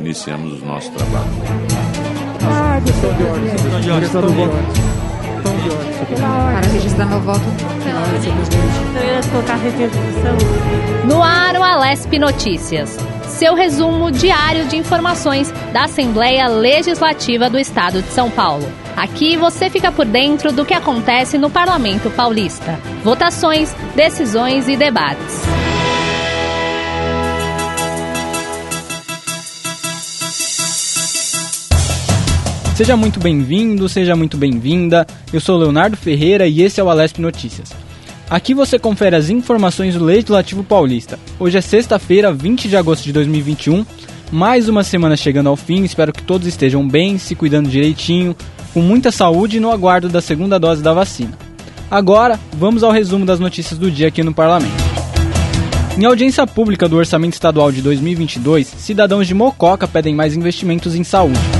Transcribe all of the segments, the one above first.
Iniciamos o nosso trabalho. Ah, questão de ordem. Questão de ordem. Questão de ordem. Para registrar meu voto. No ar, o Alesp Notícias. Seu resumo diário de informações da Assembleia Legislativa do Estado de São Paulo. Aqui você fica por dentro do que acontece no Parlamento Paulista. Votações, decisões e debates. Seja muito bem-vindo, seja muito bem-vinda. Eu sou Leonardo Ferreira e esse é o Alesp Notícias. Aqui você confere as informações do Legislativo Paulista. Hoje é sexta-feira, 20 de agosto de 2021. Mais uma semana chegando ao fim. Espero que todos estejam bem, se cuidando direitinho, com muita saúde e no aguardo da segunda dose da vacina. Agora, vamos ao resumo das notícias do dia aqui no Parlamento. Em audiência pública do Orçamento Estadual de 2022, cidadãos de Mococa pedem mais investimentos em saúde.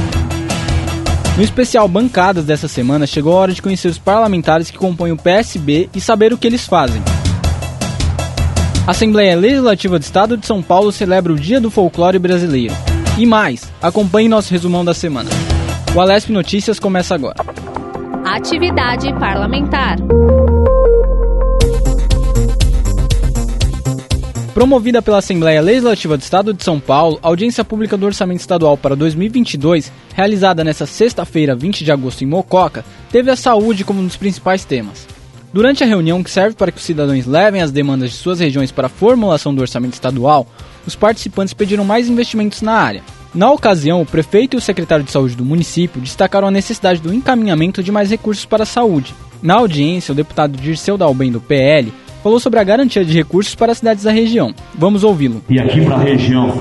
No especial Bancadas dessa semana, chegou a hora de conhecer os parlamentares que compõem o PSB e saber o que eles fazem. A Assembleia Legislativa do Estado de São Paulo celebra o Dia do Folclore Brasileiro. E mais, acompanhe nosso resumão da semana. O Alesp Notícias começa agora. Atividade parlamentar. Promovida pela Assembleia Legislativa do Estado de São Paulo, a audiência pública do Orçamento Estadual para 2022, realizada nesta sexta-feira, 20 de agosto em Mococa, teve a saúde como um dos principais temas. Durante a reunião, que serve para que os cidadãos levem as demandas de suas regiões para a formulação do orçamento estadual, os participantes pediram mais investimentos na área. Na ocasião, o prefeito e o secretário de saúde do município destacaram a necessidade do encaminhamento de mais recursos para a saúde. Na audiência, o deputado Dirceu Dalben do PL falou sobre a garantia de recursos para as cidades da região. Vamos ouvi-lo. E aqui para a região,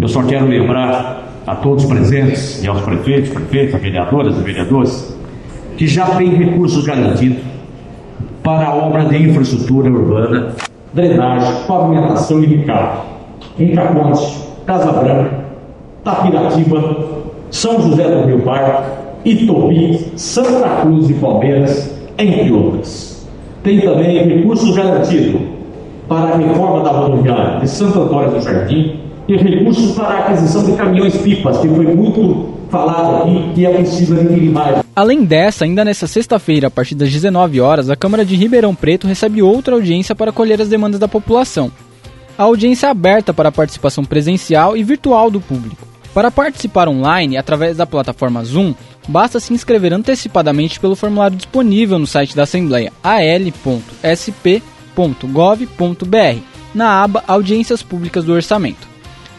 eu só quero lembrar a todos os presentes e aos prefeitos, prefeitas, vereadoras e vereadores, que já tem recursos garantidos para a obra de infraestrutura urbana, drenagem, pavimentação e recado. Em Caponte, Casa Branca, Tapiratiba, São José do Rio Parque, Itobi, Santa Cruz e Palmeiras, entre outras. Tem também recursos garantidos para a reforma da rodoviária de Santo Antônio do Jardim e recursos para a aquisição de caminhões-pipas, que foi muito falado aqui e é possível adquirir mais. Além dessa, ainda nesta sexta-feira, a partir das 19 horas, a Câmara de Ribeirão Preto recebe outra audiência para colher as demandas da população. A audiência é aberta para a participação presencial e virtual do público. Para participar online, através da plataforma Zoom, basta se inscrever antecipadamente pelo formulário disponível no site da Assembleia al.sp.gov.br, na aba Audiências Públicas do Orçamento.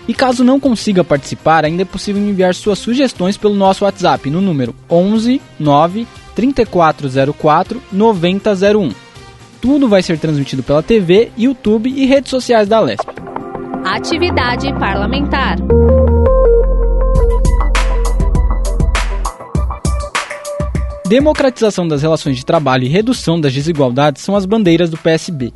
E caso não consiga participar, ainda é possível enviar suas sugestões pelo nosso WhatsApp no número 11 9 3404 9001. Tudo vai ser transmitido pela TV, YouTube e redes sociais da Lesp. Atividade parlamentar. Democratização das relações de trabalho e redução das desigualdades são as bandeiras do PSB.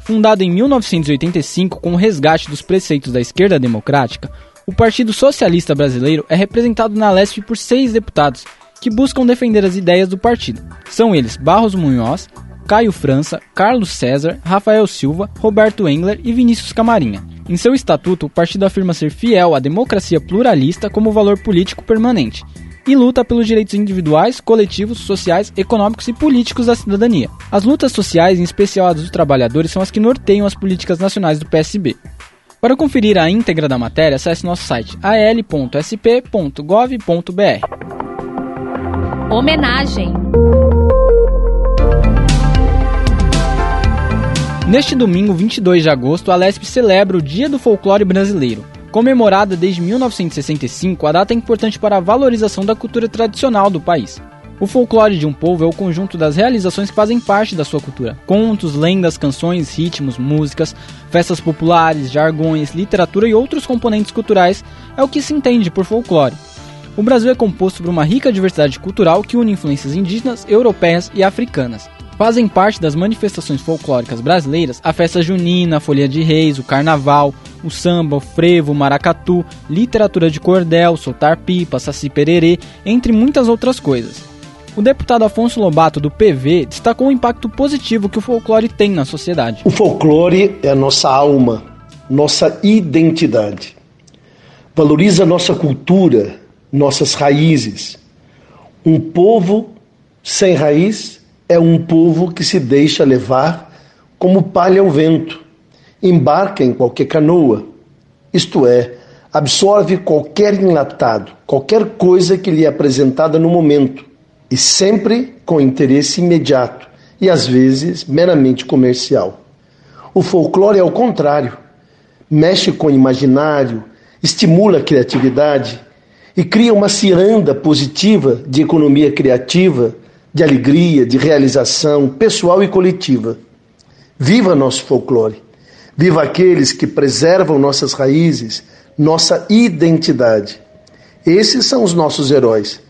Fundado em 1985 com o resgate dos preceitos da esquerda democrática, o Partido Socialista Brasileiro é representado na Lesp por seis deputados que buscam defender as ideias do partido. São eles Barros Munhoz, Caio França, Carlos César, Rafael Silva, Roberto Engler e Vinícius Camarinha. Em seu estatuto, o partido afirma ser fiel à democracia pluralista como valor político permanente e luta pelos direitos individuais, coletivos, sociais, econômicos e políticos da cidadania. As lutas sociais, em especial as dos trabalhadores, são as que norteiam as políticas nacionais do PSB. Para conferir a íntegra da matéria, acesse nosso site al.sp.gov.br. Homenagem. Neste domingo, 22 de agosto, a Lesp celebra o Dia do Folclore Brasileiro. Comemorada desde 1965, a data é importante para a valorização da cultura tradicional do país. O folclore de um povo é o conjunto das realizações que fazem parte da sua cultura. Contos, lendas, canções, ritmos, músicas, festas populares, jargões, literatura e outros componentes culturais é o que se entende por folclore. O Brasil é composto por uma rica diversidade cultural que une influências indígenas, europeias e africanas. Fazem parte das manifestações folclóricas brasileiras a festa junina, a folia de reis, o carnaval, o samba, o frevo, o maracatu, literatura de cordel, soltar pipa, saci pererê, entre muitas outras coisas. O deputado Afonso Lobato, do PV, destacou o impacto positivo que o folclore tem na sociedade. O folclore é a nossa alma, nossa identidade. Valoriza nossa cultura, nossas raízes. Um povo sem raiz é um povo que se deixa levar como palha ao vento, embarca em qualquer canoa, isto é, absorve qualquer enlatado, qualquer coisa que lhe é apresentada no momento, e sempre com interesse imediato e às vezes meramente comercial. O folclore é o contrário, mexe com o imaginário, estimula a criatividade e cria uma ciranda positiva de economia criativa, de alegria, de realização pessoal e coletiva. Viva nosso folclore! Viva aqueles que preservam nossas raízes, nossa identidade. Esses são os nossos heróis,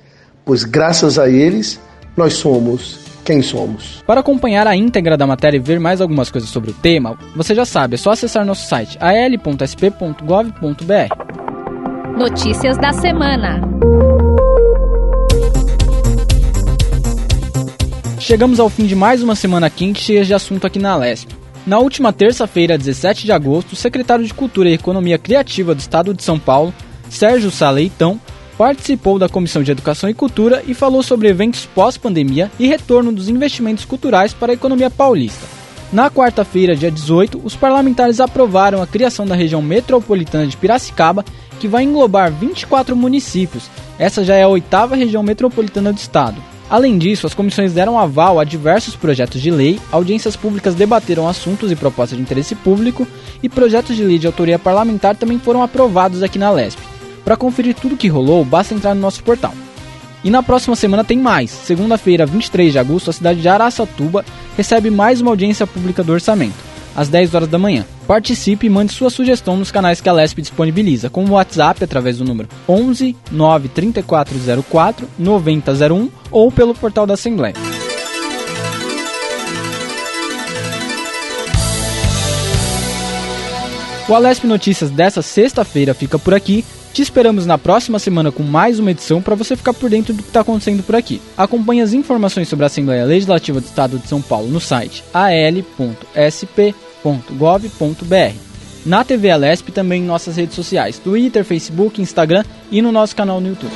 pois graças a eles nós somos quem somos. Para acompanhar a íntegra da matéria e ver mais algumas coisas sobre o tema, você já sabe, é só acessar nosso site al.sp.gov.br. Notícias da semana. Chegamos ao fim de mais uma semana quente cheia de assunto aqui na Lesp. Na última terça-feira, 17 de agosto, o secretário de Cultura e Economia Criativa do Estado de São Paulo, Sérgio Saleitão, participou da Comissão de Educação e Cultura e falou sobre eventos pós-pandemia e retorno dos investimentos culturais para a economia paulista. Na quarta-feira, dia 18, os parlamentares aprovaram a criação da região metropolitana de Piracicaba, que vai englobar 24 municípios. Essa já é a oitava região metropolitana do estado. Além disso, as comissões deram aval a diversos projetos de lei, audiências públicas debateram assuntos e propostas de interesse público e projetos de lei de autoria parlamentar também foram aprovados aqui na LESP. Para conferir tudo o que rolou, basta entrar no nosso portal. E na próxima semana tem mais. Segunda-feira, 23 de agosto, a cidade de Araçatuba recebe mais uma audiência pública do orçamento às 10 horas da manhã. Participe e mande sua sugestão nos canais que a LESP disponibiliza, como o WhatsApp através do número 11 93404 9001 ou pelo portal da Assembleia. O Alesp Notícias dessa sexta-feira fica por aqui. Te esperamos na próxima semana com mais uma edição para você ficar por dentro do que está acontecendo por aqui. Acompanhe as informações sobre a Assembleia Legislativa do Estado de São Paulo no site al.sp.com www.gov.br. Na TV Alesp também em nossas redes sociais, Twitter, Facebook, Instagram e no nosso canal no YouTube.